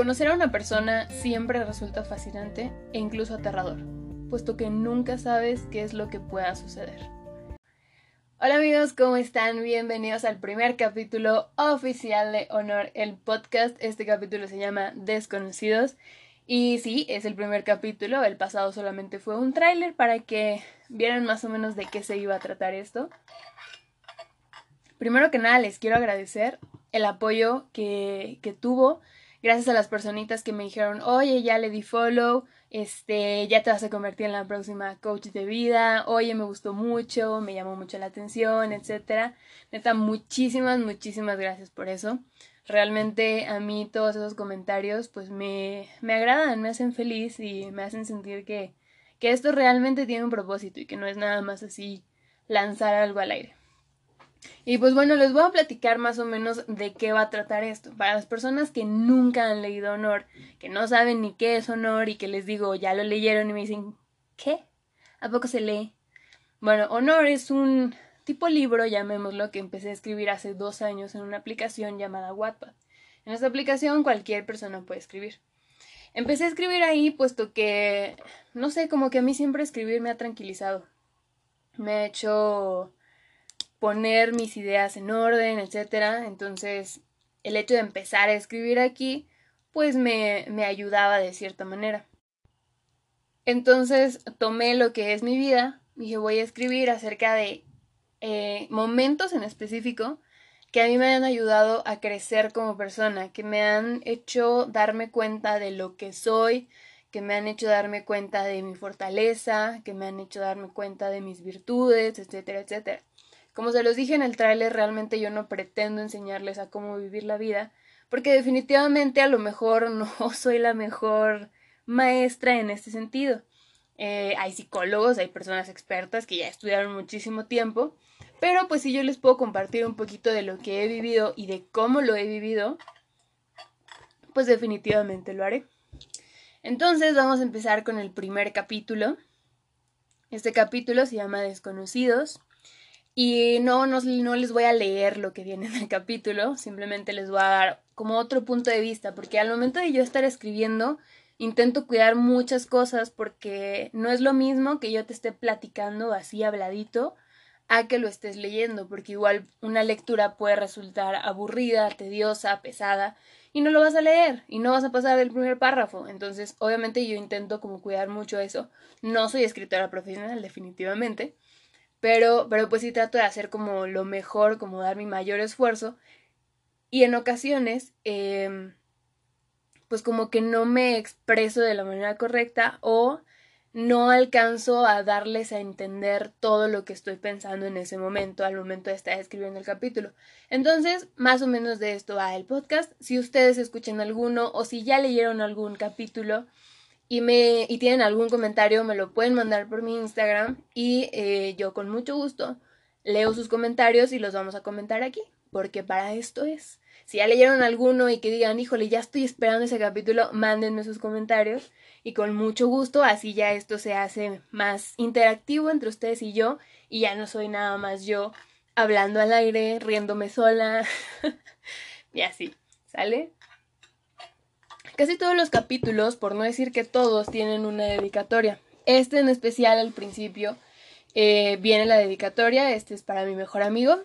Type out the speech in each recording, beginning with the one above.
Conocer a una persona siempre resulta fascinante e incluso aterrador, puesto que nunca sabes qué es lo que pueda suceder. Hola amigos, ¿cómo están? Bienvenidos al primer capítulo oficial de Honor, el podcast. Este capítulo se llama Desconocidos. Y sí, es el primer capítulo, el pasado solamente fue un tráiler para que vieran más o menos de qué se iba a tratar esto. Primero que nada, les quiero agradecer el apoyo que, que tuvo gracias a las personitas que me dijeron, oye, ya le di follow, este, ya te vas a convertir en la próxima coach de vida, oye, me gustó mucho, me llamó mucho la atención, etcétera. Neta, muchísimas, muchísimas gracias por eso. Realmente a mí todos esos comentarios pues me, me agradan, me hacen feliz y me hacen sentir que, que esto realmente tiene un propósito y que no es nada más así lanzar algo al aire. Y pues bueno, les voy a platicar más o menos de qué va a tratar esto. Para las personas que nunca han leído Honor, que no saben ni qué es Honor y que les digo, ya lo leyeron y me dicen, ¿qué? ¿A poco se lee? Bueno, Honor es un tipo libro, llamémoslo, que empecé a escribir hace dos años en una aplicación llamada Wattpad. En esta aplicación cualquier persona puede escribir. Empecé a escribir ahí puesto que, no sé, como que a mí siempre escribir me ha tranquilizado. Me ha hecho poner mis ideas en orden, etcétera. Entonces, el hecho de empezar a escribir aquí, pues me, me ayudaba de cierta manera. Entonces, tomé lo que es mi vida, dije, voy a escribir acerca de eh, momentos en específico que a mí me han ayudado a crecer como persona, que me han hecho darme cuenta de lo que soy, que me han hecho darme cuenta de mi fortaleza, que me han hecho darme cuenta de mis virtudes, etcétera, etcétera. Como se los dije en el tráiler, realmente yo no pretendo enseñarles a cómo vivir la vida, porque definitivamente a lo mejor no soy la mejor maestra en este sentido. Eh, hay psicólogos, hay personas expertas que ya estudiaron muchísimo tiempo, pero pues si yo les puedo compartir un poquito de lo que he vivido y de cómo lo he vivido, pues definitivamente lo haré. Entonces vamos a empezar con el primer capítulo. Este capítulo se llama Desconocidos y no, no, no, les voy a leer lo que viene en el capítulo, simplemente les voy a dar como otro punto de vista, porque al momento de yo estar escribiendo, intento cuidar muchas cosas porque no es lo mismo que yo te esté platicando así habladito a que lo estés leyendo, porque igual una lectura puede resultar aburrida, tediosa, pesada, y no lo vas a leer, y no vas a pasar del primer párrafo. Entonces, obviamente yo intento como cuidar mucho eso. No soy escritora profesional, definitivamente, pero, pero pues sí trato de hacer como lo mejor, como dar mi mayor esfuerzo. Y en ocasiones, eh, pues como que no me expreso de la manera correcta o no alcanzo a darles a entender todo lo que estoy pensando en ese momento, al momento de estar escribiendo el capítulo. Entonces, más o menos de esto va el podcast. Si ustedes escuchan alguno o si ya leyeron algún capítulo, y, me, y tienen algún comentario, me lo pueden mandar por mi Instagram y eh, yo con mucho gusto leo sus comentarios y los vamos a comentar aquí, porque para esto es. Si ya leyeron alguno y que digan, híjole, ya estoy esperando ese capítulo, mándenme sus comentarios y con mucho gusto, así ya esto se hace más interactivo entre ustedes y yo y ya no soy nada más yo hablando al aire, riéndome sola y así, ¿sale? Casi todos los capítulos, por no decir que todos, tienen una dedicatoria. Este en especial al principio eh, viene la dedicatoria. Este es para mi mejor amigo,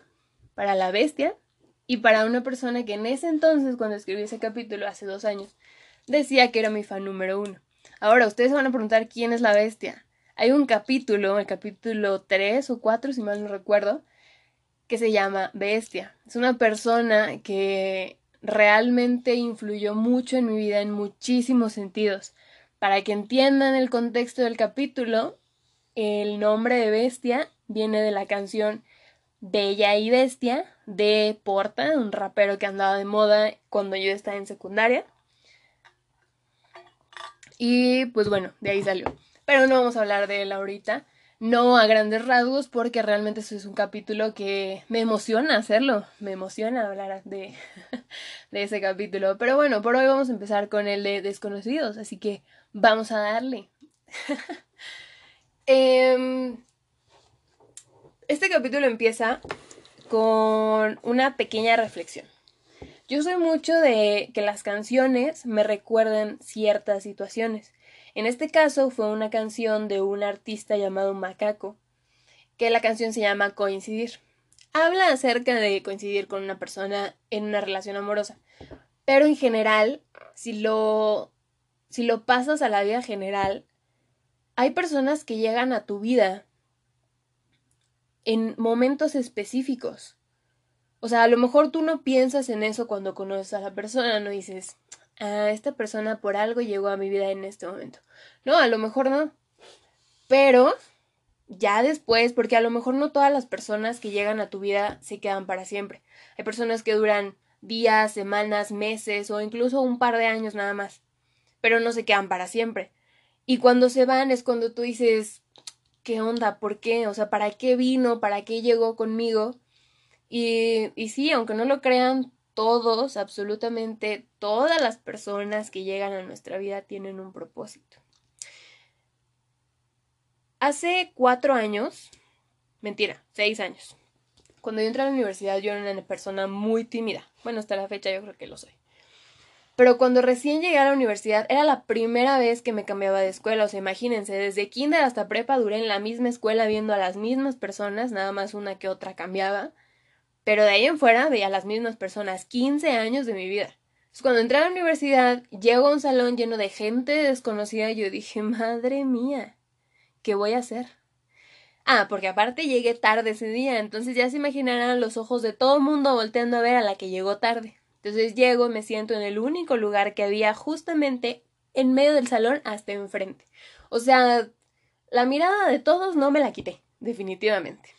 para la bestia y para una persona que en ese entonces, cuando escribí ese capítulo hace dos años, decía que era mi fan número uno. Ahora, ustedes se van a preguntar quién es la bestia. Hay un capítulo, el capítulo 3 o 4, si mal no recuerdo, que se llama Bestia. Es una persona que realmente influyó mucho en mi vida en muchísimos sentidos. Para que entiendan el contexto del capítulo, el nombre de Bestia viene de la canción Bella y Bestia de Porta, un rapero que andaba de moda cuando yo estaba en secundaria. Y pues bueno, de ahí salió. Pero no vamos a hablar de él ahorita no a grandes rasgos porque realmente eso es un capítulo que me emociona hacerlo, me emociona hablar de, de ese capítulo. Pero bueno, por hoy vamos a empezar con el de desconocidos, así que vamos a darle. Em, este capítulo empieza con una pequeña reflexión. Yo soy mucho de que las canciones me recuerden ciertas situaciones. En este caso fue una canción de un artista llamado Macaco, que la canción se llama Coincidir. Habla acerca de coincidir con una persona en una relación amorosa, pero en general, si lo si lo pasas a la vida general, hay personas que llegan a tu vida en momentos específicos. O sea, a lo mejor tú no piensas en eso cuando conoces a la persona, no dices, esta persona por algo llegó a mi vida en este momento. No, a lo mejor no. Pero ya después, porque a lo mejor no todas las personas que llegan a tu vida se quedan para siempre. Hay personas que duran días, semanas, meses o incluso un par de años nada más, pero no se quedan para siempre. Y cuando se van es cuando tú dices, ¿qué onda? ¿Por qué? O sea, ¿para qué vino? ¿Para qué llegó conmigo? Y, y sí, aunque no lo crean, todos, absolutamente todas las personas que llegan a nuestra vida tienen un propósito. Hace cuatro años, mentira, seis años, cuando yo entré a la universidad yo era una persona muy tímida. Bueno, hasta la fecha yo creo que lo soy. Pero cuando recién llegué a la universidad era la primera vez que me cambiaba de escuela. O sea, imagínense, desde kinder hasta prepa duré en la misma escuela viendo a las mismas personas, nada más una que otra cambiaba. Pero de ahí en fuera veía a las mismas personas, 15 años de mi vida. Cuando entré a la universidad, llego a un salón lleno de gente desconocida y yo dije, madre mía, ¿qué voy a hacer? Ah, porque aparte llegué tarde ese día, entonces ya se imaginarán los ojos de todo el mundo volteando a ver a la que llegó tarde. Entonces llego, me siento en el único lugar que había justamente en medio del salón hasta enfrente. O sea, la mirada de todos no me la quité, definitivamente.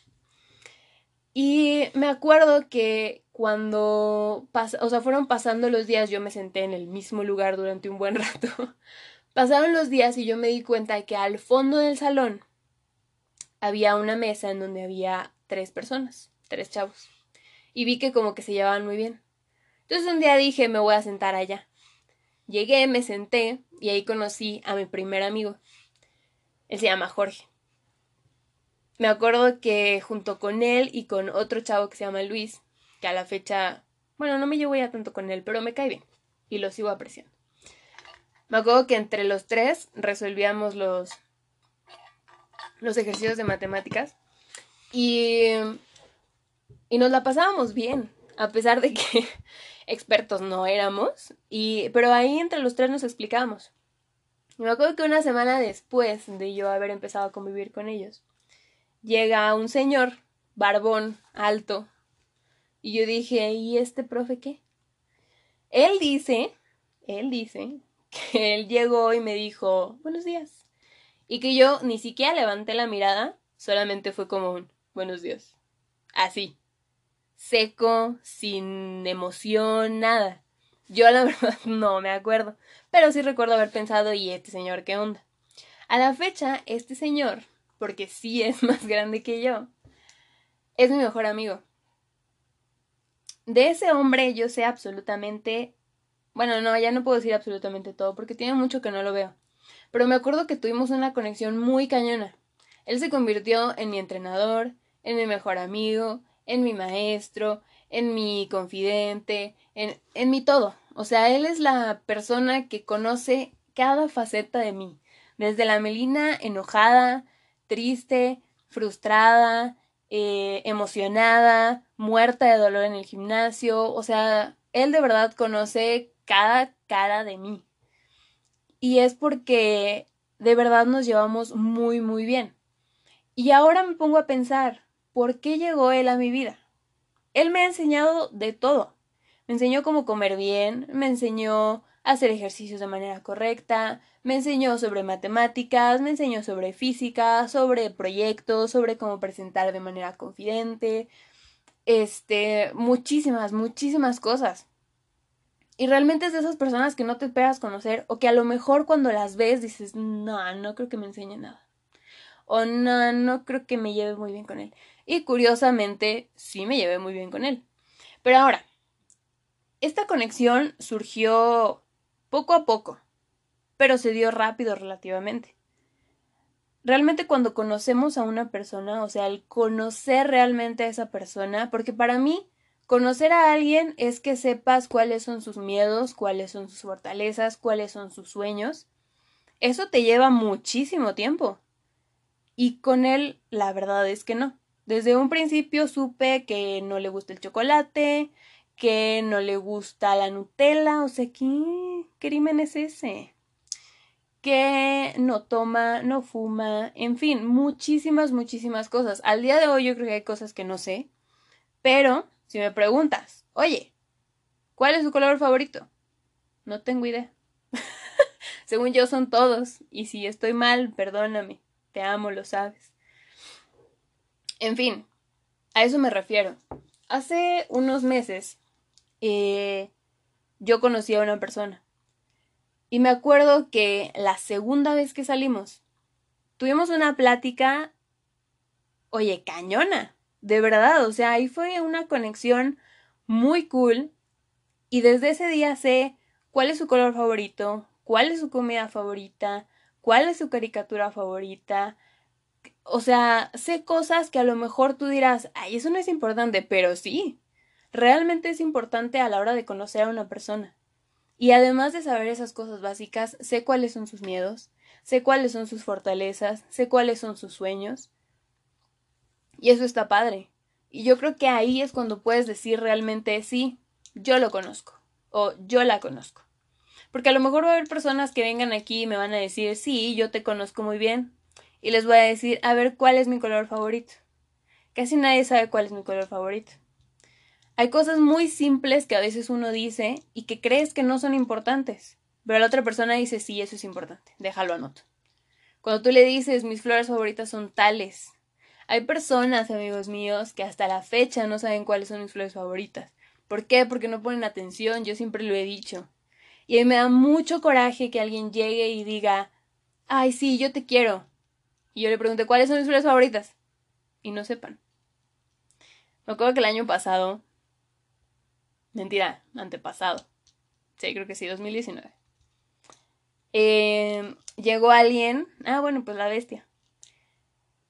Y me acuerdo que cuando o sea, fueron pasando los días, yo me senté en el mismo lugar durante un buen rato. Pasaron los días y yo me di cuenta que al fondo del salón había una mesa en donde había tres personas, tres chavos. Y vi que como que se llevaban muy bien. Entonces un día dije, me voy a sentar allá. Llegué, me senté y ahí conocí a mi primer amigo. Él se llama Jorge. Me acuerdo que junto con él y con otro chavo que se llama Luis, que a la fecha, bueno, no me llevo ya tanto con él, pero me cae bien y lo sigo apreciando. Me acuerdo que entre los tres resolvíamos los, los ejercicios de matemáticas y, y nos la pasábamos bien, a pesar de que expertos no éramos, y, pero ahí entre los tres nos explicábamos. Y me acuerdo que una semana después de yo haber empezado a convivir con ellos, llega un señor, barbón, alto, y yo dije, ¿y este profe qué? Él dice, él dice, que él llegó y me dijo, buenos días. Y que yo ni siquiera levanté la mirada, solamente fue como un, buenos días. Así, seco, sin emoción, nada. Yo la verdad no me acuerdo, pero sí recuerdo haber pensado, ¿y este señor qué onda? A la fecha, este señor porque sí es más grande que yo, es mi mejor amigo. De ese hombre yo sé absolutamente, bueno, no, ya no puedo decir absolutamente todo porque tiene mucho que no lo veo, pero me acuerdo que tuvimos una conexión muy cañona. Él se convirtió en mi entrenador, en mi mejor amigo, en mi maestro, en mi confidente, en, en mi todo. O sea, él es la persona que conoce cada faceta de mí, desde la Melina enojada, triste, frustrada, eh, emocionada, muerta de dolor en el gimnasio. O sea, él de verdad conoce cada cara de mí. Y es porque de verdad nos llevamos muy, muy bien. Y ahora me pongo a pensar, ¿por qué llegó él a mi vida? Él me ha enseñado de todo. Me enseñó cómo comer bien, me enseñó hacer ejercicios de manera correcta, me enseñó sobre matemáticas, me enseñó sobre física, sobre proyectos, sobre cómo presentar de manera confidente, este, muchísimas, muchísimas cosas. Y realmente es de esas personas que no te esperas conocer o que a lo mejor cuando las ves dices, no, no creo que me enseñe nada. O no, no creo que me lleve muy bien con él. Y curiosamente, sí me llevé muy bien con él. Pero ahora, esta conexión surgió poco a poco, pero se dio rápido relativamente. Realmente cuando conocemos a una persona, o sea, el conocer realmente a esa persona, porque para mí Conocer a alguien es que sepas cuáles son sus miedos, cuáles son sus fortalezas, cuáles son sus sueños. Eso te lleva muchísimo tiempo. Y con él, la verdad es que no. Desde un principio supe que no le gusta el chocolate, que no le gusta la Nutella, o sea, ¿qué crimen es ese? Que no toma, no fuma, en fin, muchísimas, muchísimas cosas. Al día de hoy yo creo que hay cosas que no sé, pero si me preguntas, oye, ¿cuál es su color favorito? No tengo idea. Según yo son todos, y si estoy mal, perdóname, te amo, lo sabes. En fin, a eso me refiero. Hace unos meses eh, yo conocí a una persona. Y me acuerdo que la segunda vez que salimos, tuvimos una plática, oye, cañona, de verdad, o sea, ahí fue una conexión muy cool. Y desde ese día sé cuál es su color favorito, cuál es su comida favorita, cuál es su caricatura favorita, o sea, sé cosas que a lo mejor tú dirás, ay, eso no es importante, pero sí, realmente es importante a la hora de conocer a una persona. Y además de saber esas cosas básicas, sé cuáles son sus miedos, sé cuáles son sus fortalezas, sé cuáles son sus sueños. Y eso está padre. Y yo creo que ahí es cuando puedes decir realmente sí, yo lo conozco o yo la conozco. Porque a lo mejor va a haber personas que vengan aquí y me van a decir, sí, yo te conozco muy bien, y les voy a decir, a ver, ¿cuál es mi color favorito? Casi nadie sabe cuál es mi color favorito. Hay cosas muy simples que a veces uno dice y que crees que no son importantes, pero la otra persona dice, sí, eso es importante, déjalo anoto. Cuando tú le dices, mis flores favoritas son tales, hay personas, amigos míos, que hasta la fecha no saben cuáles son mis flores favoritas. ¿Por qué? Porque no ponen atención, yo siempre lo he dicho. Y a mí me da mucho coraje que alguien llegue y diga, ay, sí, yo te quiero, y yo le pregunté, ¿cuáles son mis flores favoritas? Y no sepan. Me acuerdo que el año pasado, mentira, antepasado, sí, creo que sí, 2019, eh, llegó alguien, ah, bueno, pues la bestia,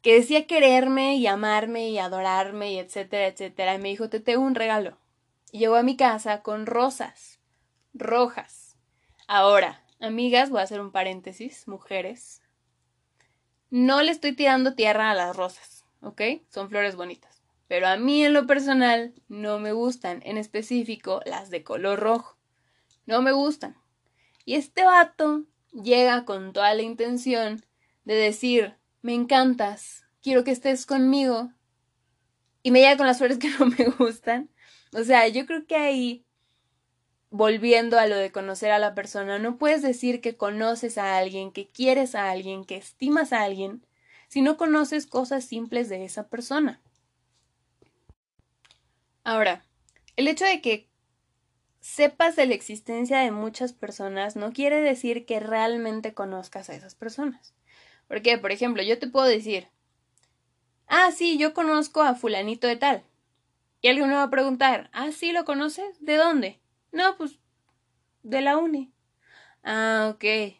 que decía quererme y amarme y adorarme y etcétera, etcétera, y me dijo, te tengo un regalo. Y llegó a mi casa con rosas, rojas. Ahora, amigas, voy a hacer un paréntesis, mujeres, no le estoy tirando tierra a las rosas, ¿ok? Son flores bonitas. Pero a mí en lo personal no me gustan, en específico las de color rojo. No me gustan. Y este vato llega con toda la intención de decir, me encantas, quiero que estés conmigo. Y me llega con las flores que no me gustan. O sea, yo creo que ahí volviendo a lo de conocer a la persona, no puedes decir que conoces a alguien, que quieres a alguien, que estimas a alguien, si no conoces cosas simples de esa persona. Ahora, el hecho de que sepas de la existencia de muchas personas no quiere decir que realmente conozcas a esas personas. Porque, por ejemplo, yo te puedo decir, ah, sí, yo conozco a fulanito de tal. Y alguien me va a preguntar, ah, sí, ¿lo conoces? ¿De dónde? No, pues de la uni. Ah, ok.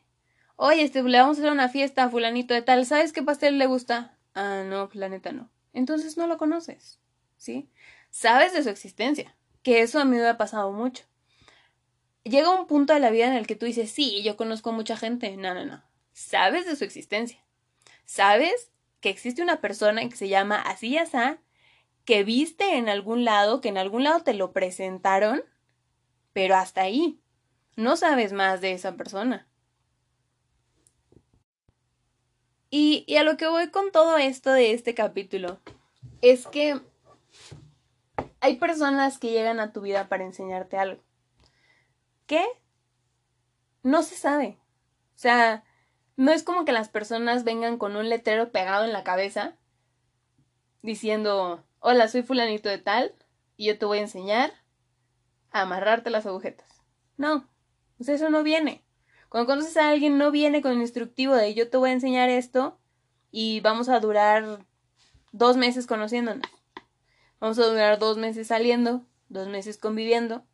Oye, este, le vamos a hacer una fiesta a fulanito de tal. ¿Sabes qué pastel le gusta? Ah, no, pues la neta no. Entonces no lo conoces, ¿sí? Sabes de su existencia, que eso a mí me ha pasado mucho. Llega un punto de la vida en el que tú dices, sí, yo conozco a mucha gente. No, no, no. Sabes de su existencia. Sabes que existe una persona que se llama así y así, que viste en algún lado, que en algún lado te lo presentaron, pero hasta ahí. No sabes más de esa persona. Y, y, a lo que voy con todo esto de este capítulo es que hay personas que llegan a tu vida para enseñarte algo. ¿Qué? No se sabe. O sea, no es como que las personas vengan con un letrero pegado en la cabeza diciendo, hola, soy fulanito de tal y yo te voy a enseñar amarrarte las agujetas. No, pues eso no viene. Cuando conoces a alguien no viene con el instructivo de yo te voy a enseñar esto y vamos a durar dos meses conociéndonos. Vamos a durar dos meses saliendo, dos meses conviviendo.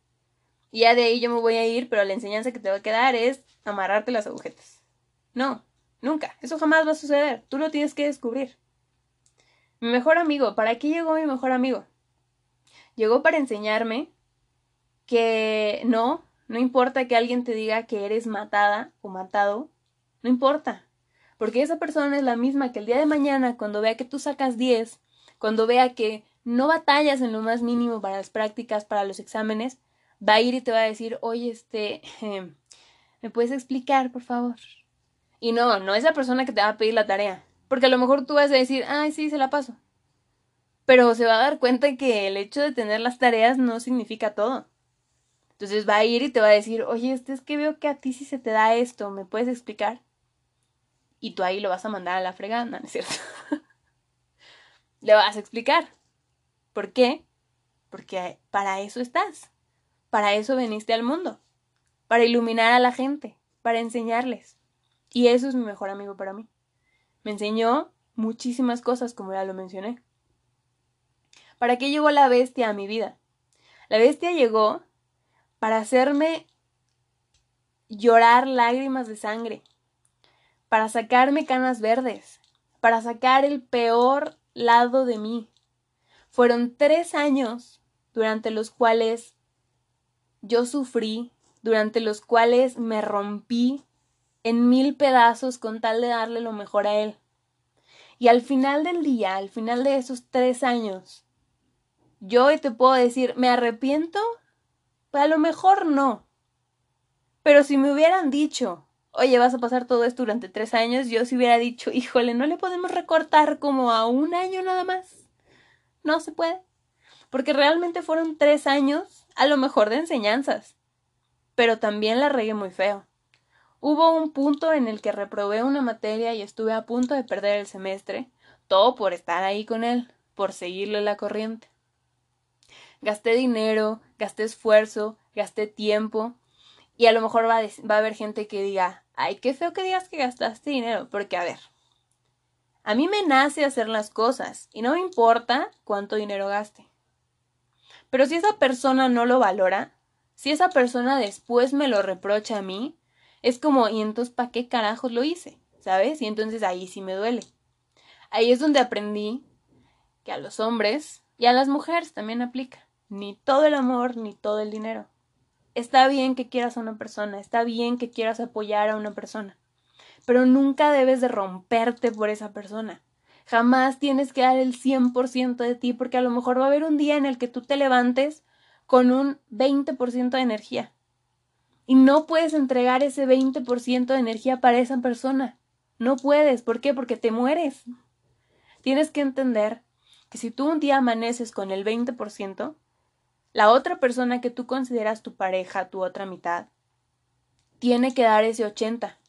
Y ya de ahí yo me voy a ir, pero la enseñanza que te va a quedar es amarrarte las agujetas. No, nunca. Eso jamás va a suceder. Tú lo tienes que descubrir. Mi mejor amigo. ¿Para qué llegó mi mejor amigo? llegó para enseñarme que no, no importa que alguien te diga que eres matada o matado, no importa. Porque esa persona es la misma que el día de mañana, cuando vea que tú sacas 10, cuando vea que no batallas en lo más mínimo para las prácticas, para los exámenes, va a ir y te va a decir, oye, este, ¿me puedes explicar, por favor? Y no, no es la persona que te va a pedir la tarea. Porque a lo mejor tú vas a decir, ay, sí, se la paso. Pero se va a dar cuenta que el hecho de tener las tareas no significa todo. Entonces va a ir y te va a decir, oye, este es que veo que a ti sí se te da esto, ¿me puedes explicar? Y tú ahí lo vas a mandar a la fregada, ¿no es cierto? Le vas a explicar. ¿Por qué? Porque para eso estás. Para eso veniste al mundo. Para iluminar a la gente. Para enseñarles. Y eso es mi mejor amigo para mí. Me enseñó muchísimas cosas, como ya lo mencioné. ¿Para qué llegó la bestia a mi vida? La bestia llegó para hacerme llorar lágrimas de sangre, para sacarme canas verdes, para sacar el peor lado de mí. Fueron tres años durante los cuales yo sufrí, durante los cuales me rompí en mil pedazos con tal de darle lo mejor a él. Y al final del día, al final de esos tres años, yo hoy te puedo decir, ¿me arrepiento? Pues a lo mejor no. Pero si me hubieran dicho, oye, vas a pasar todo esto durante tres años, yo si hubiera dicho, híjole, ¿no le podemos recortar como a un año nada más? No se puede. Porque realmente fueron tres años, a lo mejor de enseñanzas. Pero también la regué muy feo. Hubo un punto en el que reprobé una materia y estuve a punto de perder el semestre, todo por estar ahí con él, por seguirle la corriente. Gasté dinero, gasté esfuerzo, gasté tiempo, y a lo mejor va a, haber gente que diga, ay, qué feo que digas que gastaste dinero, porque a ver, a mí me nace hacer las cosas y no me importa cuánto dinero gaste. Pero si esa persona no lo valora, si esa persona después me lo reprocha a mí, es como, ¿y entonces para qué carajos lo hice? ¿Sabes? Y entonces ahí sí me duele. Ahí es donde aprendí que a los hombres y a las mujeres también aplica. Ni todo el amor, ni todo el dinero. Está bien que quieras a una persona, está bien que quieras apoyar a una persona, pero nunca debes de romperte por esa persona. Jamás tienes que dar el 100% de ti porque a lo mejor va a haber un día en el que tú te levantes con un 20% de energía y no puedes entregar ese 20% de energía para esa persona. No puedes. ¿Por qué? Porque te mueres. Tienes que entender que si tú un día amaneces con el 20%, la otra persona que tú consideras tu pareja, tu otra mitad, tiene que dar ese 80.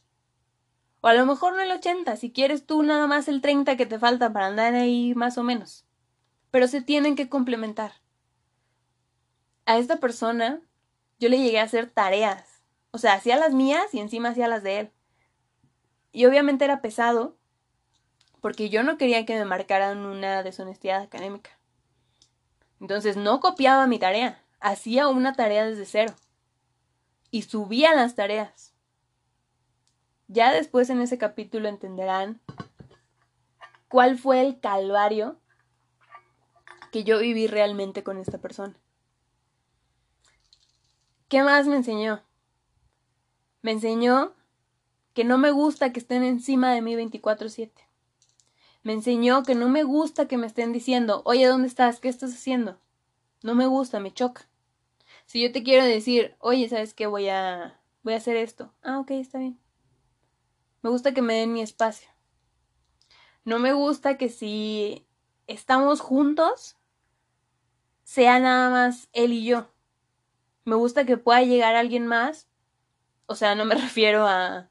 O a lo mejor no el 80, si quieres tú nada más el 30 que te falta para andar ahí más o menos. Pero se tienen que complementar. A esta persona yo le llegué a hacer tareas. O sea, hacía las mías y encima hacía las de él. Y obviamente era pesado, porque yo no quería que me marcaran una deshonestidad académica. Entonces no copiaba mi tarea, hacía una tarea desde cero. Y subía las tareas. Ya después en ese capítulo entenderán cuál fue el calvario que yo viví realmente con esta persona. ¿Qué más me enseñó? Me enseñó que no me gusta que estén encima de mí 24/7. Me enseñó que no me gusta que me estén diciendo, oye, ¿dónde estás? ¿Qué estás haciendo? No me gusta, me choca. Si yo te quiero decir, oye, ¿sabes qué? Voy a, voy a hacer esto. Ah, ok, está bien. Me gusta que me den mi espacio. No me gusta que si estamos juntos, sea nada más él y yo. Me gusta que pueda llegar alguien más. O sea, no me refiero a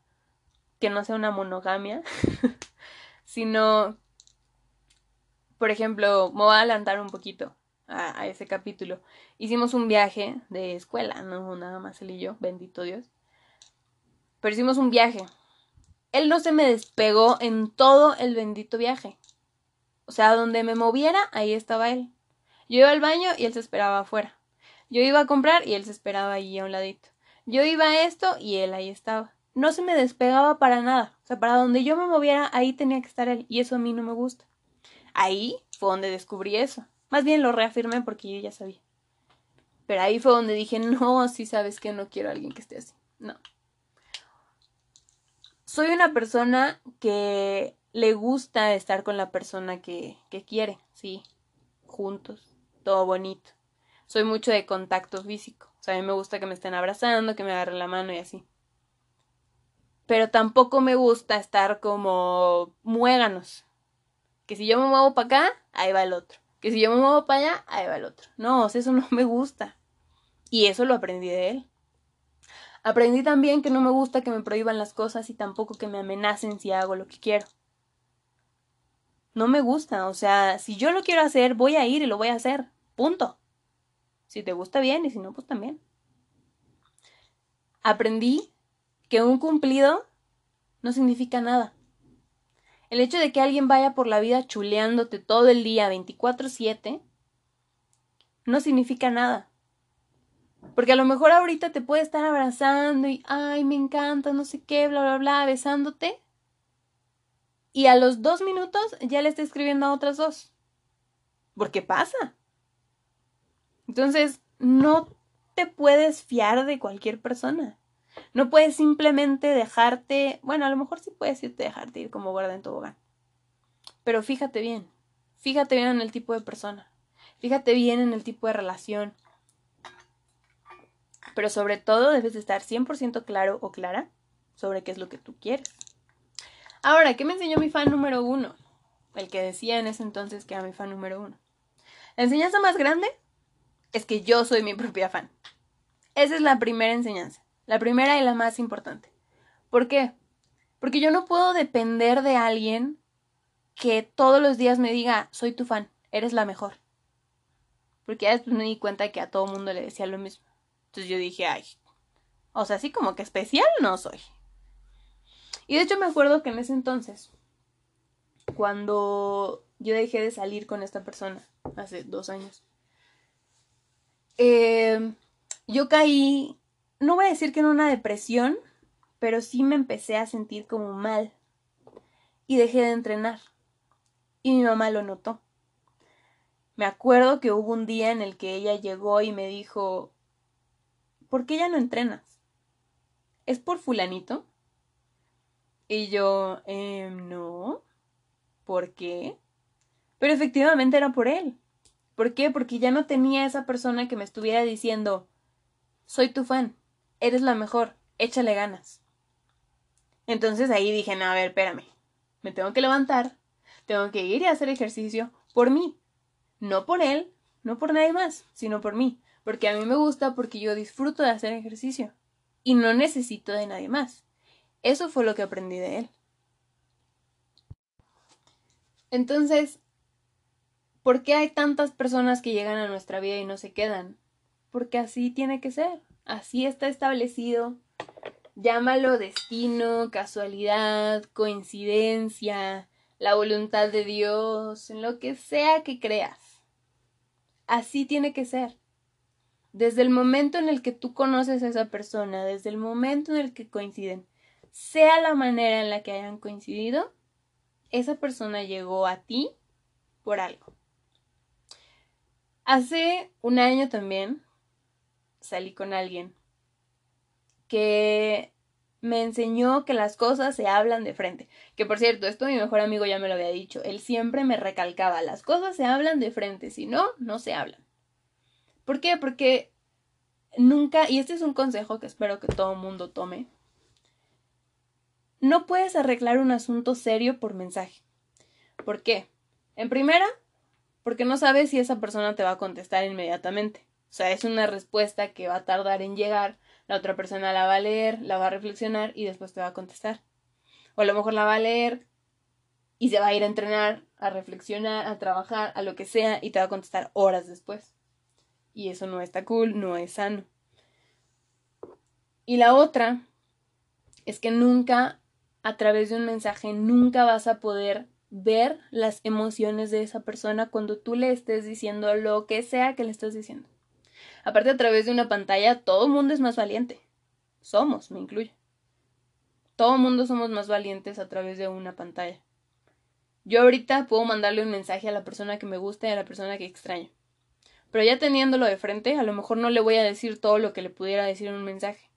que no sea una monogamia, sino, por ejemplo, me voy a adelantar un poquito a, a, ese capítulo. Hicimos un viaje de escuela, no nada más él y yo, bendito Dios. Pero hicimos un viaje. Él no se me despegó en todo el bendito viaje. O sea, donde me moviera, ahí estaba él. Yo iba al baño y él se esperaba afuera. Yo iba a comprar y él se esperaba allí a un ladito. Yo iba a esto y él ahí estaba. No se me despegaba para nada. O sea, para donde yo me moviera, ahí tenía que estar él. Y eso a mí no me gusta. Ahí fue donde descubrí eso. Más bien lo reafirmé porque yo ya sabía. Pero ahí fue donde dije, no, si sabes que no quiero a alguien que esté así. No. Soy una persona que le gusta estar con la persona que, que quiere, sí, juntos, todo bonito. Soy mucho de contacto físico. O sea, a mí me gusta que me estén abrazando, que me agarren la mano y así. Pero tampoco me gusta estar como muéganos. Que si yo me muevo para acá, ahí va el otro. Que si yo me muevo para allá, ahí va el otro. No, eso no me gusta. Y eso lo aprendí de él. Aprendí también que no me gusta que me prohíban las cosas y tampoco que me amenacen si hago lo que quiero. No me gusta, o sea, si yo lo quiero hacer, voy a ir y lo voy a hacer. Punto. Si te gusta bien y si no, pues también. Aprendí que un cumplido no significa nada. El hecho de que alguien vaya por la vida chuleándote todo el día 24/7 no significa nada. Porque a lo mejor ahorita te puede estar abrazando y, ay, me encanta, no sé qué, bla, bla, bla, besándote. Y a los dos minutos ya le está escribiendo a otras dos. Porque pasa. Entonces, no te puedes fiar de cualquier persona. No puedes simplemente dejarte, bueno, a lo mejor sí puedes irte dejarte ir como guarda en tu hogar. Pero fíjate bien, fíjate bien en el tipo de persona, fíjate bien en el tipo de relación, pero sobre todo debes de estar 100% claro o clara sobre qué es lo que tú quieres. Ahora, ¿qué me enseñó mi fan número uno? El que decía en ese entonces que era mi fan número uno. La enseñanza más grande es que yo soy mi propia fan. Esa es la primera enseñanza. La primera y la más importante. ¿Por qué? Porque yo no puedo depender de alguien que todos los días me diga, soy tu fan, eres la mejor. Porque ya después me di cuenta que a todo mundo le decía lo mismo. Entonces yo dije, ay, o sea, así como que especial no soy. Y de hecho me acuerdo que en ese entonces, cuando yo dejé de salir con esta persona, hace dos años, eh, yo caí, no voy a decir que en una depresión, pero sí me empecé a sentir como mal. Y dejé de entrenar. Y mi mamá lo notó. Me acuerdo que hubo un día en el que ella llegó y me dijo, ¿por qué ya no entrenas? ¿Es por fulanito? Y yo, eh, no. ¿Por qué? Pero efectivamente era por él. ¿Por qué? Porque ya no tenía esa persona que me estuviera diciendo, soy tu fan, eres la mejor, échale ganas. Entonces ahí dije, no, a ver, espérame, me tengo que levantar, tengo que ir y hacer ejercicio por mí, no por él, no por nadie más, sino por mí porque a mí me gusta, porque yo disfruto de hacer ejercicio y no necesito de nadie más. Eso fue lo que aprendí de él. Entonces, ¿por qué hay tantas personas que llegan a nuestra vida y no se quedan? Porque así tiene que ser, así está establecido. Llámalo destino, casualidad, coincidencia, la voluntad de Dios, en lo que sea que creas. Así tiene que ser. Desde el momento en el que tú conoces a esa persona, desde el momento en el que coinciden, sea la manera en la que hayan coincidido, esa persona llegó a ti por algo. Hace un año también salí con alguien que me enseñó que las cosas se hablan de frente. Que por cierto, esto mi mejor amigo ya me lo había dicho. Él siempre me recalcaba, las cosas se hablan de frente, si no, no se hablan. ¿Por qué? Porque nunca, y este es un consejo que espero que todo mundo tome, no puedes arreglar un asunto serio por mensaje. ¿Por qué? En primera, porque no sabes si esa persona te va a contestar inmediatamente. O sea, es una respuesta que va a tardar en llegar, la otra persona la va a leer, la va a reflexionar y después te va a contestar. O a lo mejor la va a leer y se va a ir a entrenar, a reflexionar, a trabajar, a lo que sea y te va a contestar horas después y eso no está cool, no es sano. Y la otra es que nunca, a través de un mensaje, nunca vas a poder ver las emociones de esa persona cuando tú le estés diciendo lo que sea que le estés diciendo. Aparte, a través de una pantalla, todo el mundo es más valiente. Somos, me incluyo. Todo el mundo somos más valientes a través de una pantalla. Yo ahorita puedo mandarle un mensaje a la persona que me gusta y a la persona que extraño Pero ya teniéndolo de frente, a lo mejor no le voy a decir todo lo que le pudiera decir en un mensaje.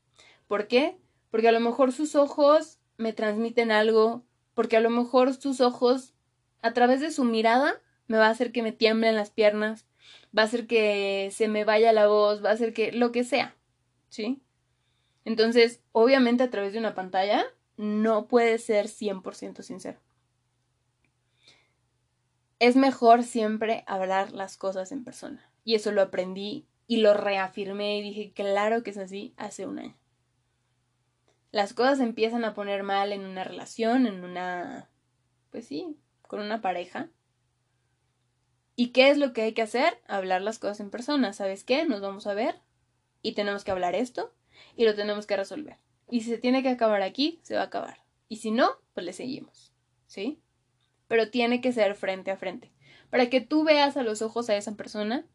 ¿Por qué? Porque a lo mejor sus ojos me transmiten algo, porque a lo mejor sus ojos, a través de su mirada, me va a hacer que me tiemblen las piernas, va a hacer que se me vaya la voz, va a hacer que lo que sea, ¿sí? Entonces, obviamente a través de una pantalla no puede ser 100% sincero. Es mejor siempre hablar las cosas en persona. Y eso lo aprendí y lo reafirmé y dije, claro que es así hace un año. Las cosas empiezan a poner mal en una relación, en una, pues sí, con una pareja. ¿Y qué es lo que hay que hacer? Hablar las cosas en persona. ¿Sabes qué? Nos vamos a ver y tenemos que hablar esto y lo tenemos que resolver. Y si se tiene que acabar aquí, se va a acabar. Y si no, pues le seguimos. ¿Sí? Pero tiene que ser frente a frente. Para que tú veas a los ojos a esa persona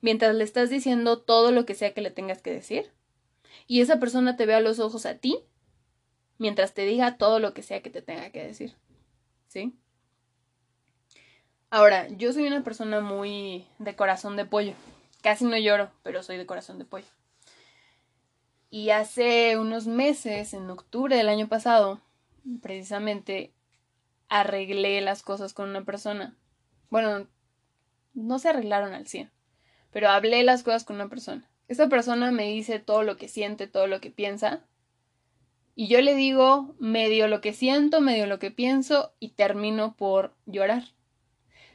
mientras le estás diciendo todo lo que sea que le tengas que decir. Y esa persona te vea los ojos a ti mientras te diga todo lo que sea que te tenga que decir. ¿Sí? Ahora, yo soy una persona muy de corazón de pollo. Casi no lloro, pero soy de corazón de pollo. Y hace unos meses, en octubre del año pasado, precisamente arreglé las cosas con una persona. Bueno, no se arreglaron al 100, pero hablé las cosas con una persona. Esa persona me dice todo lo que siente, todo lo que piensa. Y yo le digo medio lo que siento, medio lo que pienso y termino por llorar.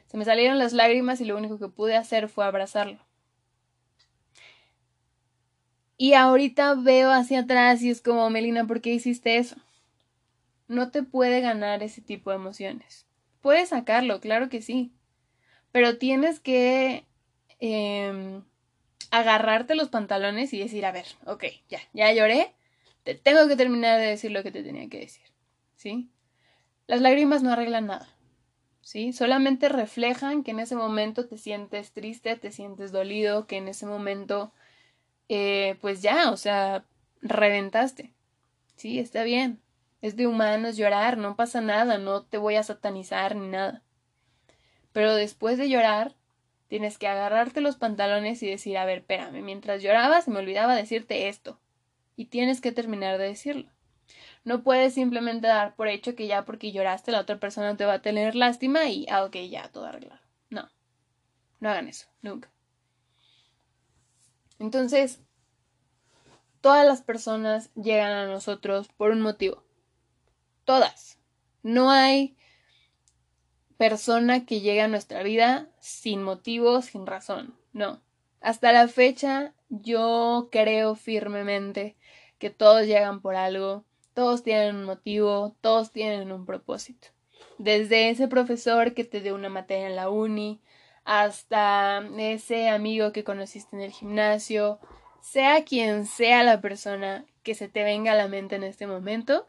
Se me salieron las lágrimas y lo único que pude hacer fue abrazarlo. Y ahorita veo hacia atrás y es como, Melina, ¿por qué hiciste eso? No te puede ganar ese tipo de emociones. Puedes sacarlo, claro que sí. Pero tienes que em, agarrarte los pantalones y decir, a ver, ok, ya, ya lloré, te tengo que terminar de decir lo que te tenía que decir. ¿Sí? Las lágrimas no arreglan nada. ¿Sí? Solamente reflejan que en ese momento te sientes triste, te sientes dolido, que en ese momento eh, pues ya, o sea, reventaste. Sí, está bien. Es de humanos llorar, no pasa nada, no te voy a satanizar ni nada. Pero después de llorar, tienes que agarrarte los pantalones y decir, a ver, espérame, mientras llorabas me olvidaba decirte esto. Y tienes que terminar de decirlo. No puedes simplemente dar por hecho que ya porque lloraste la otra persona te va a tener lástima y, ah, ok, ya, todo arreglado. No. No hagan eso, nunca. Entonces, todas las personas llegan a nosotros por un motivo. Todas. No hay persona que llegue a nuestra vida sin motivo, sin razón. No. Hasta la fecha yo creo firmemente que todos llegan por algo, todos tienen un motivo, todos tienen un propósito. Desde ese profesor que te dio una materia en la uni, hasta ese amigo que conociste en el gimnasio, sea quien sea la persona que se te venga a la mente en este momento,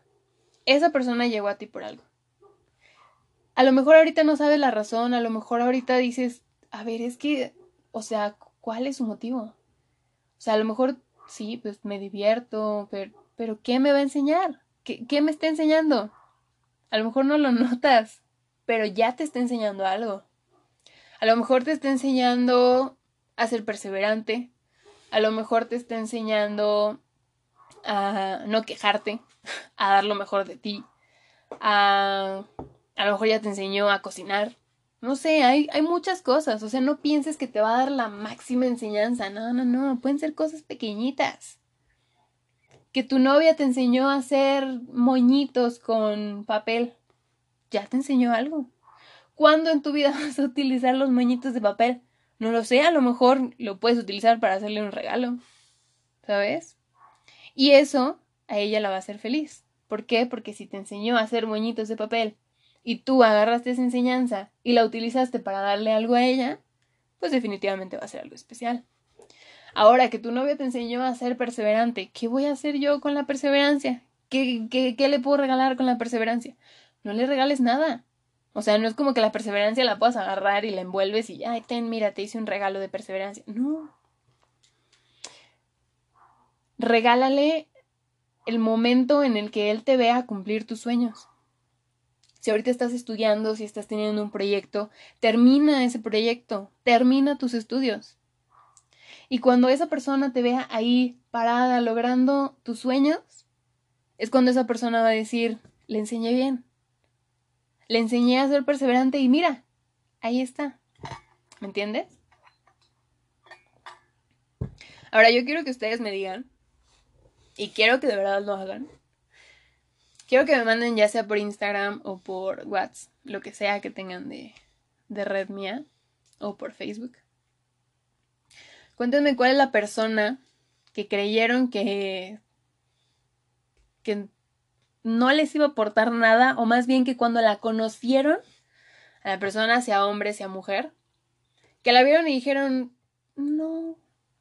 esa persona llegó a ti por algo. A lo mejor ahorita no sabes la razón, a lo mejor ahorita dices, a ver, es que, o sea, ¿cuál es su motivo? O sea, a lo mejor sí, pues me divierto, pero, pero ¿qué me va a enseñar? ¿Qué, ¿Qué me está enseñando? A lo mejor no lo notas, pero ya te está enseñando algo. A lo mejor te está enseñando a ser perseverante, a lo mejor te está enseñando a no quejarte, a dar lo mejor de ti, a, a lo mejor ya te enseñó a cocinar. No sé, hay, hay muchas cosas, o sea, no pienses que te va a dar la máxima enseñanza, no, no, no, pueden ser cosas pequeñitas. Que tu novia te enseñó a hacer moñitos con papel, ya te enseñó algo. ¿Cuándo en tu vida vas a utilizar los moñitos de papel? No lo sé, a lo mejor lo puedes utilizar para hacerle un regalo. ¿Sabes? Y eso a ella la va a hacer feliz. ¿Por qué? Porque si te enseñó a hacer moñitos de papel y tú agarraste esa enseñanza y la utilizaste para darle algo a ella, pues definitivamente va a ser algo especial. Ahora que tu novio te enseñó a ser perseverante, ¿qué voy a hacer yo con la perseverancia? ¿Qué, qué, qué le puedo regalar con la perseverancia? No le regales nada. O sea, no es como que la perseverancia la puedas agarrar y la envuelves y, ay, ten, mira, te hice un regalo de perseverancia. No. Regálale el momento en el que él te vea cumplir tus sueños. Si ahorita estás estudiando, si estás teniendo un proyecto, termina ese proyecto, termina tus estudios. Y cuando esa persona te vea ahí parada logrando tus sueños, es cuando esa persona va a decir, le enseñé bien. Le enseñé a ser perseverante y mira, ahí está. ¿Me entiendes? Ahora yo quiero que ustedes me digan, y quiero que de verdad lo hagan, quiero que me manden ya sea por Instagram o por WhatsApp, lo que sea que tengan de, de red mía, o por Facebook. Cuéntenme cuál es la persona que creyeron que, que no les iba a aportar nada, o más bien que cuando la conocieron, a la persona, sea hombre, sea mujer, que la vieron y dijeron, no,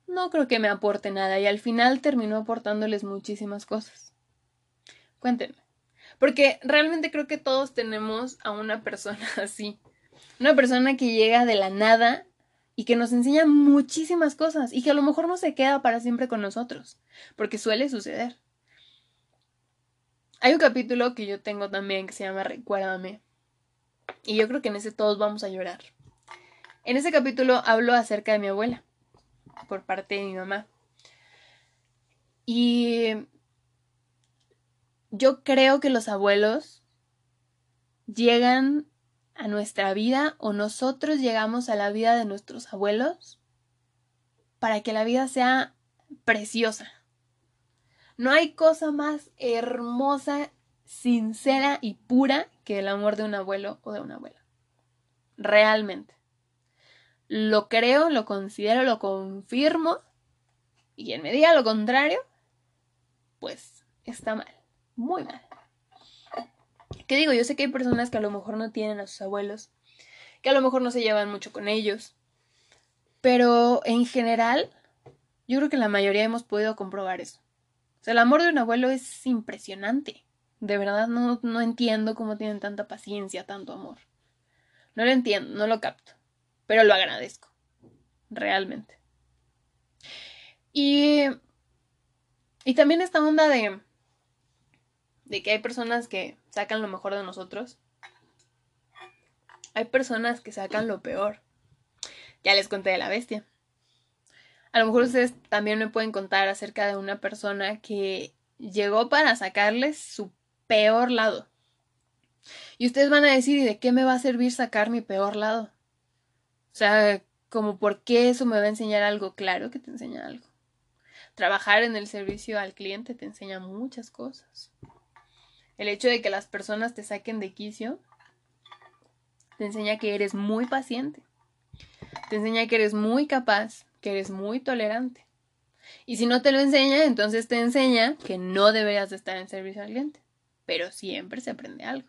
no creo que me aporte nada, y al final terminó aportándoles muchísimas cosas. Cuéntenme. Porque realmente creo que todos tenemos a una persona así. Una persona que llega de la nada y que nos enseña muchísimas cosas y que a lo mejor no se queda para siempre con nosotros, porque suele suceder. Hay un capítulo que yo tengo también que se llama Recuérdame y yo creo que en ese todos vamos a llorar. En ese capítulo hablo acerca de mi abuela por parte de mi mamá. Y yo creo que los abuelos llegan a nuestra vida o nosotros llegamos a la vida de nuestros abuelos para que la vida sea preciosa. No hay cosa más hermosa, sincera y pura que el amor de un abuelo o de una abuela. Realmente. Lo creo, lo considero, lo confirmo. Y quien me diga lo contrario, pues está mal, muy mal. ¿Qué digo? Yo sé que hay personas que a lo mejor no tienen a sus abuelos, que a lo mejor no se llevan mucho con ellos, pero en general, yo creo que la mayoría hemos podido comprobar eso. O sea, el amor de un abuelo es impresionante. De verdad no, no entiendo cómo tienen tanta paciencia, tanto amor. No lo entiendo, no lo capto, pero lo agradezco, realmente. Y, y también esta onda de, de que hay personas que sacan lo mejor de nosotros. Hay personas que sacan lo peor. Ya les conté de la bestia. A lo mejor ustedes también me pueden contar acerca de una persona que llegó para sacarles su peor lado. Y ustedes van a decir, ¿y de qué me va a servir sacar mi peor lado? O sea, como por qué eso me va a enseñar algo. Claro que te enseña algo. Trabajar en el servicio al cliente te enseña muchas cosas. El hecho de que las personas te saquen de quicio te enseña que eres muy paciente. Te enseña que eres muy capaz, que eres muy tolerante. Y si no te lo enseña, entonces te enseña que no deberías de estar en servicio al cliente. Pero siempre se aprende algo.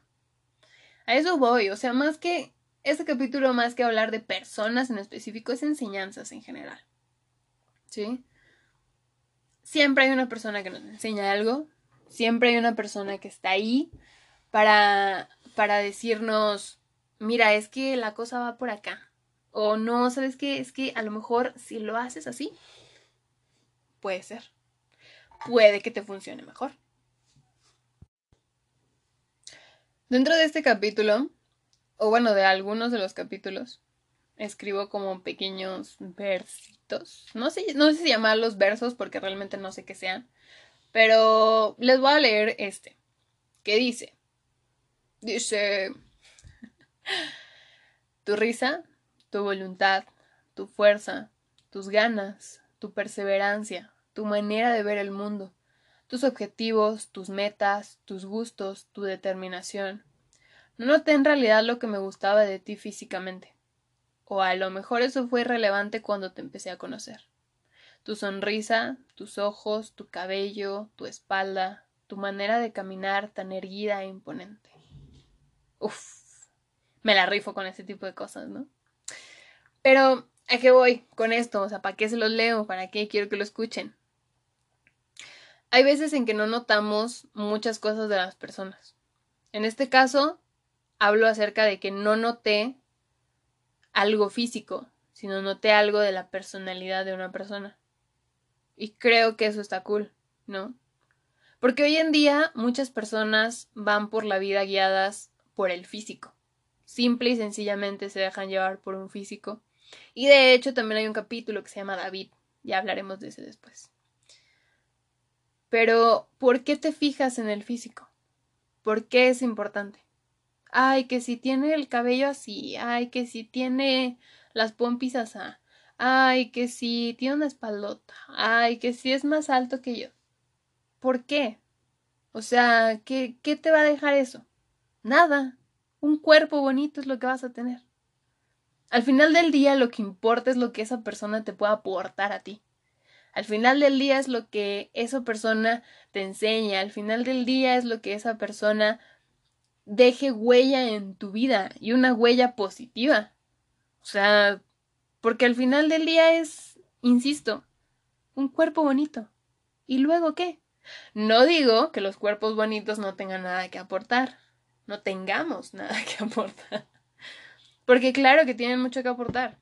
A eso voy, o sea, más que este capítulo, más que hablar de personas en específico, es enseñanzas en general. ¿Sí? Siempre hay una persona que nos enseña algo, Siempre hay una persona que está ahí para, para decirnos, mira, es que la cosa va por acá. O no, ¿sabes qué? Es que a lo mejor si lo haces así, puede ser. Puede que te funcione mejor. Dentro de este capítulo, o bueno, de algunos de los capítulos, escribo como pequeños versitos. No sé, no sé si llamarlos versos porque realmente no sé qué sean. Pero les voy a leer este, que dice, dice, tu risa, tu voluntad, tu fuerza, tus ganas, tu perseverancia, tu manera de ver el mundo, tus objetivos, tus metas, tus gustos, tu determinación. No noté en realidad lo que me gustaba de ti físicamente. O a lo mejor eso fue irrelevante cuando te empecé a conocer tu sonrisa, tus ojos, tu cabello, tu espalda, tu manera de caminar tan erguida e imponente. Uf, me la rifo con ese tipo de cosas, ¿no? Pero, ¿a qué voy con esto? O sea, ¿para qué se los leo? ¿Para qué quiero que lo escuchen? Hay veces en que no notamos muchas cosas de las personas. En este caso, hablo acerca de que no noté algo físico, sino noté algo de la personalidad de una persona. Y creo que eso está cool, ¿no? Porque hoy en día muchas personas van por la vida guiadas por el físico. Simple y sencillamente se dejan llevar por un físico. Y de hecho también hay un capítulo que se llama David, Ya hablaremos de ese después. Pero, ¿por qué te fijas en el físico? ¿Por qué es importante? Ay, que si tiene el cabello así, ay, que si tiene las pompis así, ay, que si tiene una espaldota, ay, que si es más alto que yo. ¿Por qué? O sea, ¿qué, ¿qué te va a dejar eso? Nada. Un cuerpo bonito es lo que vas a tener. Al final del día lo que importa es lo que esa persona te pueda aportar a ti. Al final del día es lo que esa persona te enseña, al final del día es lo que esa persona deje huella en tu vida y una huella positiva. O sea, porque al final del día es, insisto, un cuerpo bonito. ¿Y luego qué? No digo que los cuerpos bonitos no tengan nada que aportar, no tengamos nada que aportar. Porque claro que tienen mucho que aportar.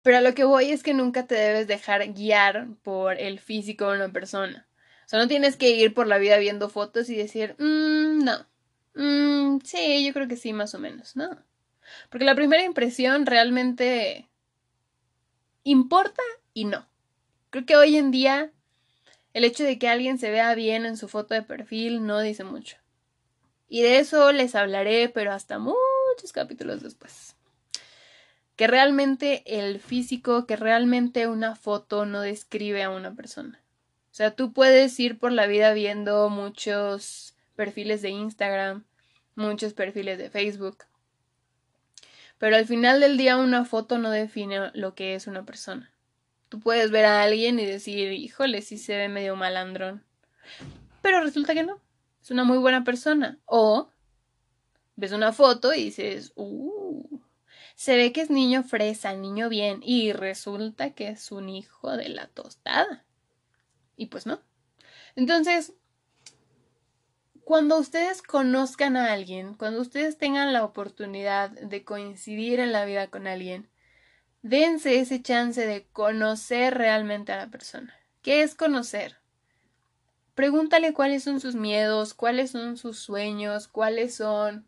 Pero a lo que voy es que nunca te debes dejar guiar por el físico de una persona. O sea, no tienes que ir por la vida viendo fotos y decir, mmm, no. Mm, sí, yo creo que sí, más o menos, ¿no? Porque la primera impresión realmente importa y no. Creo que hoy en día el hecho de que alguien se vea bien en su foto de perfil no dice mucho. Y de eso les hablaré, pero hasta muchos capítulos después que realmente el físico, que realmente una foto no describe a una persona. O sea, tú puedes ir por la vida viendo muchos perfiles de Instagram, muchos perfiles de Facebook, pero al final del día una foto no define lo que es una persona. Tú puedes ver a alguien y decir, híjole, sí se ve medio malandrón. Pero resulta que no. Es una muy buena persona. O ves una foto y dices, uh, se ve que es niño fresa, niño bien, y resulta que es un hijo de la tostada. Y pues no. Entonces, cuando ustedes conozcan a alguien, cuando ustedes tengan la oportunidad de coincidir en la vida con alguien, dense ese chance de conocer realmente a la persona. ¿Qué es conocer? Pregúntale cuáles son sus miedos, cuáles son sus sueños, cuáles son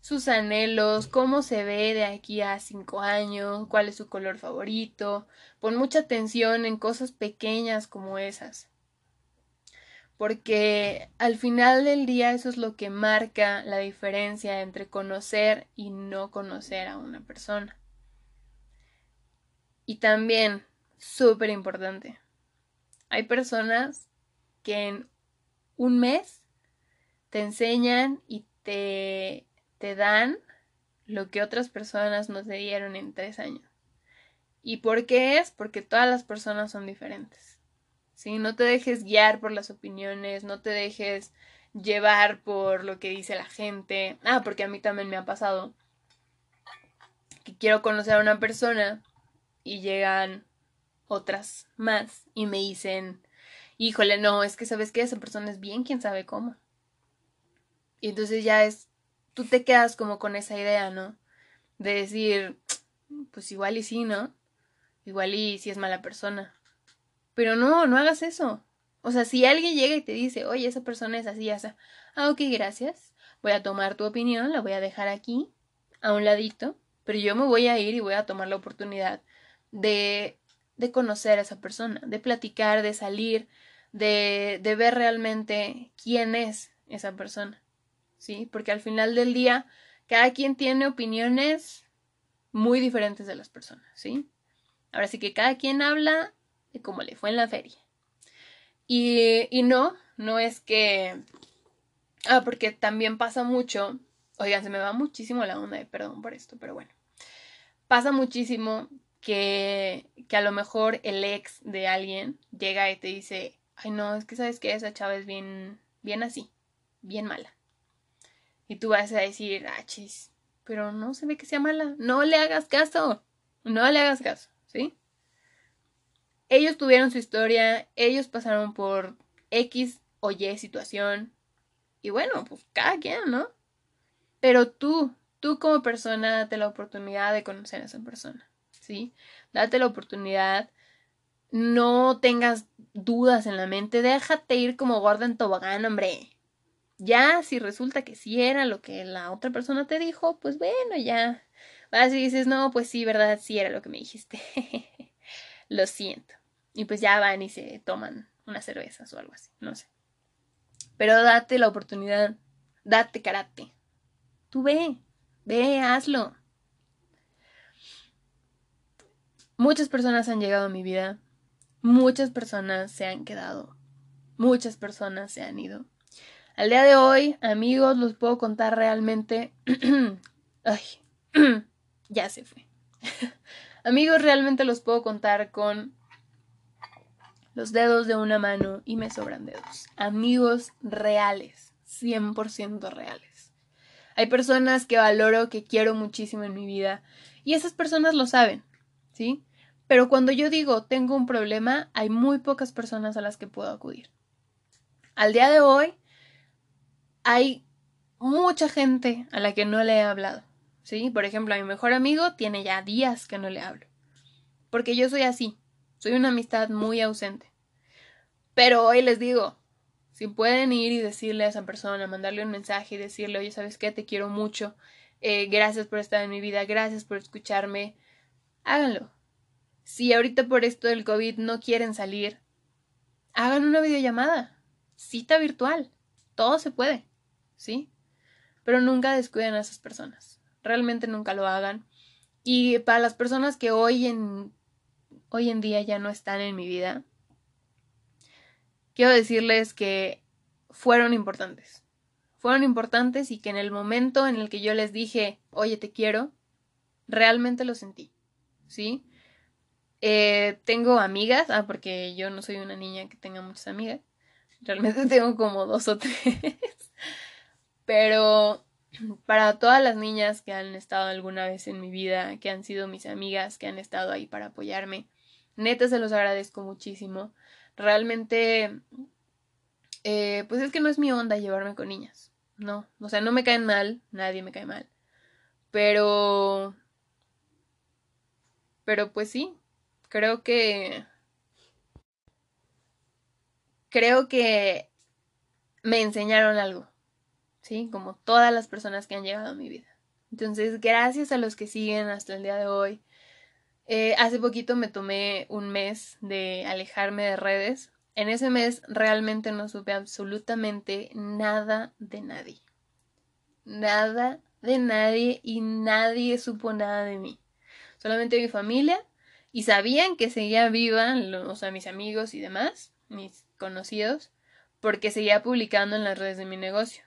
sus anhelos, cómo se ve de aquí a cinco años, cuál es su color favorito. Pon mucha atención en cosas pequeñas como esas. Porque al final del día eso es lo que marca la diferencia entre conocer y no conocer a una persona. Y también, súper importante, hay personas que en un mes te enseñan y te te dan lo que otras personas no te dieron en tres años. ¿Y por qué es? Porque todas las personas son diferentes. ¿Sí? No te dejes guiar por las opiniones, no te dejes llevar por lo que dice la gente. Ah, porque a mí también me ha pasado que quiero conocer a una persona y llegan otras más y me dicen, híjole, no, es que sabes que esa persona es bien, quién sabe cómo. Y entonces ya es tú te quedas como con esa idea, ¿no? De decir, pues igual y sí, ¿no? Igual y sí es mala persona. Pero no, no hagas eso. O sea, si alguien llega y te dice, oye, esa persona es así, ya ah, ok, gracias. Voy a tomar tu opinión, la voy a dejar aquí, a un ladito, pero yo me voy a ir y voy a tomar la oportunidad de, de conocer a esa persona, de platicar, de salir, de, de ver realmente quién es esa persona. ¿sí? Porque al final del día, cada quien tiene opiniones muy diferentes de las personas, ¿sí? Ahora sí que cada quien habla de cómo le fue en la feria. Y, y no, no es que... Ah, porque también pasa mucho, oigan, se me va muchísimo la onda, de perdón por esto, pero bueno. Pasa muchísimo que, que a lo mejor el ex de alguien llega y te dice, ay no, es que sabes que esa chava es bien, bien así, bien mala. Y tú vas a decir, ah, chis, pero no se ve que sea mala. No le hagas caso. No le hagas caso, ¿sí? Ellos tuvieron su historia, ellos pasaron por X o Y situación. Y bueno, pues cada quien, ¿no? Pero tú, tú como persona, date la oportunidad de conocer a esa persona, ¿sí? Date la oportunidad. No tengas dudas en la mente. Déjate ir como gorda en tobogán, hombre. Ya, si resulta que sí era lo que la otra persona te dijo, pues bueno, ya. Vas y dices, no, pues sí, verdad, sí era lo que me dijiste. lo siento. Y pues ya van y se toman unas cervezas o algo así, no sé. Pero date la oportunidad, date karate. Tú ve, ve, hazlo. Muchas personas han llegado a mi vida, muchas personas se han quedado, muchas personas se han ido. Al día de hoy, amigos, los puedo contar realmente. Ay, ya se fue. amigos, realmente los puedo contar con los dedos de una mano y me sobran dedos. Amigos reales, 100% reales. Hay personas que valoro, que quiero muchísimo en mi vida y esas personas lo saben, ¿sí? Pero cuando yo digo tengo un problema, hay muy pocas personas a las que puedo acudir. Al día de hoy, hay mucha gente a la que no le he hablado. ¿Sí? Por ejemplo, a mi mejor amigo tiene ya días que no le hablo. Porque yo soy así. Soy una amistad muy ausente. Pero hoy les digo, si pueden ir y decirle a esa persona, mandarle un mensaje y decirle, oye, ¿sabes qué? Te quiero mucho. Eh, gracias por estar en mi vida. Gracias por escucharme. Háganlo. Si ahorita por esto del COVID no quieren salir, hagan una videollamada. Cita virtual. Todo se puede. ¿sí? Pero nunca descuiden a esas personas. Realmente nunca lo hagan. Y para las personas que hoy en, hoy en día ya no están en mi vida, quiero decirles que fueron importantes. Fueron importantes y que en el momento en el que yo les dije, oye, te quiero, realmente lo sentí. ¿Sí? Eh, tengo amigas, ah, porque yo no soy una niña que tenga muchas amigas. Realmente tengo como dos o tres. Pero para todas las niñas que han estado alguna vez en mi vida, que han sido mis amigas, que han estado ahí para apoyarme, neta se los agradezco muchísimo. Realmente, eh, pues es que no es mi onda llevarme con niñas, no, o sea, no me caen mal, nadie me cae mal, pero, pero pues sí, creo que, creo que me enseñaron algo Como todas las personas que han llegado a mi vida. Entonces, gracias a los que siguen hasta el día de hoy. Eh, hace poquito me tomé un mes de alejarme de redes. En ese mes realmente no supe absolutamente nada de nadie. Nada de nadie y nadie supo nada de mí. Solamente mi familia y sabían que seguía viva, o sea, mis amigos y demás, mis conocidos, porque seguía publicando en las redes de mi negocio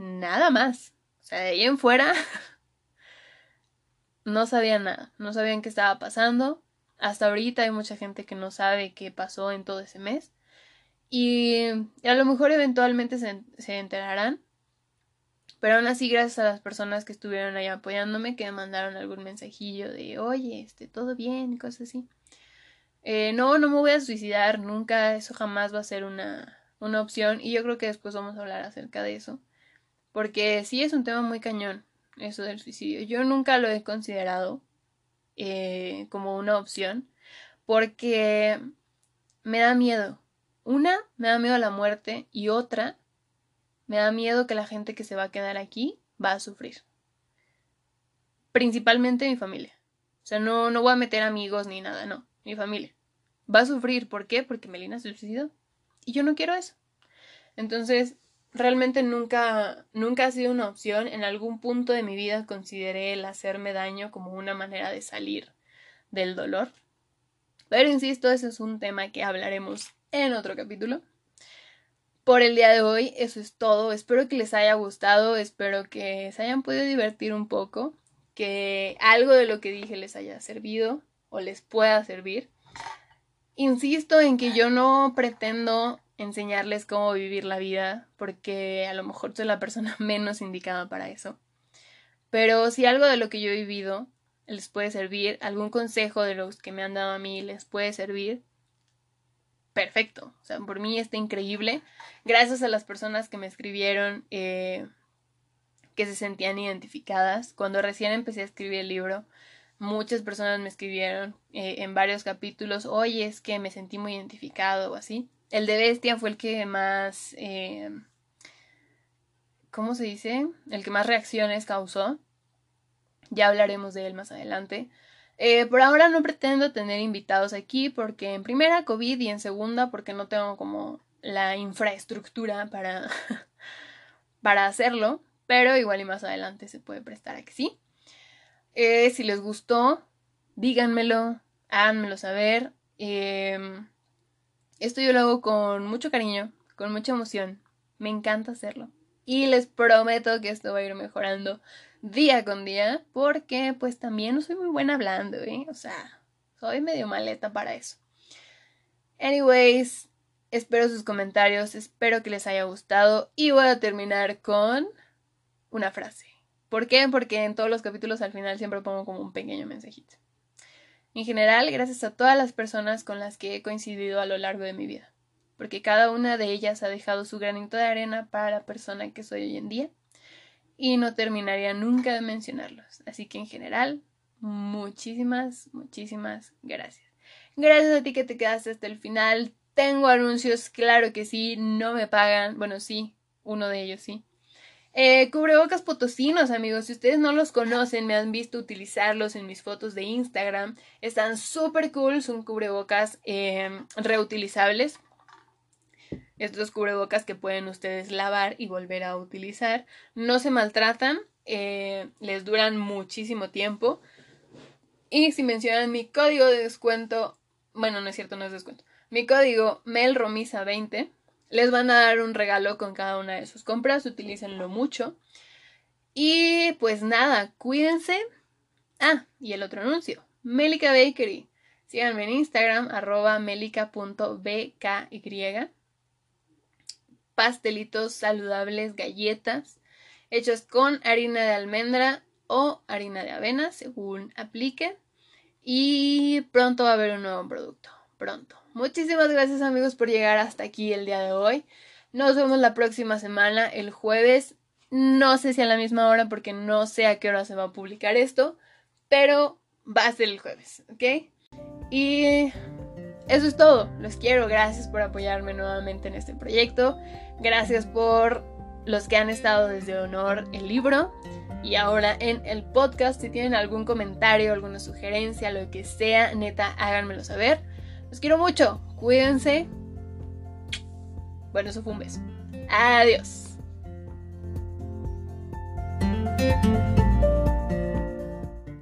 nada más. O sea, de ahí en fuera no sabían nada, no sabían qué estaba pasando. Hasta ahorita hay mucha gente que no sabe qué pasó en todo ese mes. Y a lo mejor eventualmente se, se enterarán. Pero aún así, gracias a las personas que estuvieron ahí apoyándome, que me mandaron algún mensajillo de, oye, este, todo bien, cosas así. Eh, no, no me voy a suicidar, nunca, eso jamás va a ser una, una opción. Y yo creo que después vamos a hablar acerca de eso. Porque sí es un tema muy cañón, eso del suicidio. Yo nunca lo he considerado eh, como una opción porque me da miedo. Una, me da miedo a la muerte y otra, me da miedo que la gente que se va a quedar aquí va a sufrir. Principalmente mi familia. O sea, no, no voy a meter amigos ni nada, no, mi familia. Va a sufrir, ¿por qué? Porque Melina se suicidó. Y yo no quiero eso. Entonces, realmente nunca, nunca ha sido una opción. En algún punto de mi vida consideré el hacerme daño como una manera de salir del dolor. Pero insisto, ese es un tema que hablaremos en otro capítulo. Por el día de hoy, eso es todo. Espero que les haya gustado, espero que se hayan podido divertir un poco, que algo de lo que dije les haya servido o les pueda servir. Insisto en que yo no pretendo enseñarles cómo vivir la vida, porque a lo mejor soy la persona menos indicada para eso. Pero si algo de lo que yo he vivido les puede servir, algún consejo de los que me han dado a mí les puede servir, perfecto. O sea, por mí está increíble. Gracias a las personas que me escribieron, eh, que se sentían identificadas. Cuando recién empecé a escribir el libro, muchas personas me escribieron eh, en varios capítulos, oye, es que me sentí muy identificado o así. El de Bestia fue el que más... Eh, ¿Cómo se dice? El que más reacciones causó. Ya hablaremos de él más adelante. Eh, por ahora no pretendo tener invitados aquí porque en primera COVID y en segunda porque no tengo como la infraestructura para, para hacerlo, pero igual y más adelante se puede prestar a que sí. Eh, si les gustó, díganmelo, háganmelo saber. Em, esto yo lo hago con mucho cariño, con mucha emoción. Me encanta hacerlo. Y les prometo que esto va a ir mejorando día con día, porque pues también no soy muy buena hablando, ¿eh? O sea, soy medio maleta para eso. Anyways, espero sus comentarios, espero que les haya gustado y voy a terminar con una frase. ¿Por qué? Porque en todos los capítulos al final siempre pongo como un pequeño mensajito. En general, gracias a todas las personas con las que he coincidido a lo largo de mi vida, porque cada una de ellas ha dejado su granito de arena para la persona que soy hoy en día y no terminaría nunca de mencionarlos. Así que en general, muchísimas, muchísimas gracias. Gracias a ti que te quedaste hasta el final. Tengo anuncios, claro que sí, no me pagan. Bueno, sí, uno de ellos sí. Eh, cubrebocas potosinos, amigos. Si ustedes no los conocen, me han visto utilizarlos en mis fotos de Instagram. Están súper cool. Son cubrebocas em, reutilizables. Estos cubrebocas que pueden ustedes lavar y volver a utilizar. No se maltratan. Eh, les duran muchísimo tiempo. Y si mencionan mi código de descuento. Bueno, no es cierto, no es descuento. Mi código MELROMISA20 les van a dar un regalo con cada una de sus compras, utilícenlo mucho. Y pues nada, cuídense. Ah, y el otro anuncio, Melica Bakery. Síganme en Instagram, arroba melica.bky. Pastelitos saludables, galletas, hechos con harina de almendra o harina de avena, según aplique. Y pronto va a haber un nuevo producto. Pronto. Muchísimas gracias amigos por llegar hasta aquí el día de hoy. Nos vemos la próxima semana, el jueves. No sé si a la misma hora porque no sé a qué hora se va a publicar esto, pero va a ser el jueves, ¿ok? Y eso es todo. Los quiero. Gracias por apoyarme nuevamente en este proyecto. Gracias por los que han estado desde Honor el libro y ahora en el podcast. Si tienen algún comentario, alguna sugerencia, lo que sea, neta, háganmelo saber. Los quiero mucho. Cuídense. Bueno, eso fue un beso. Adiós.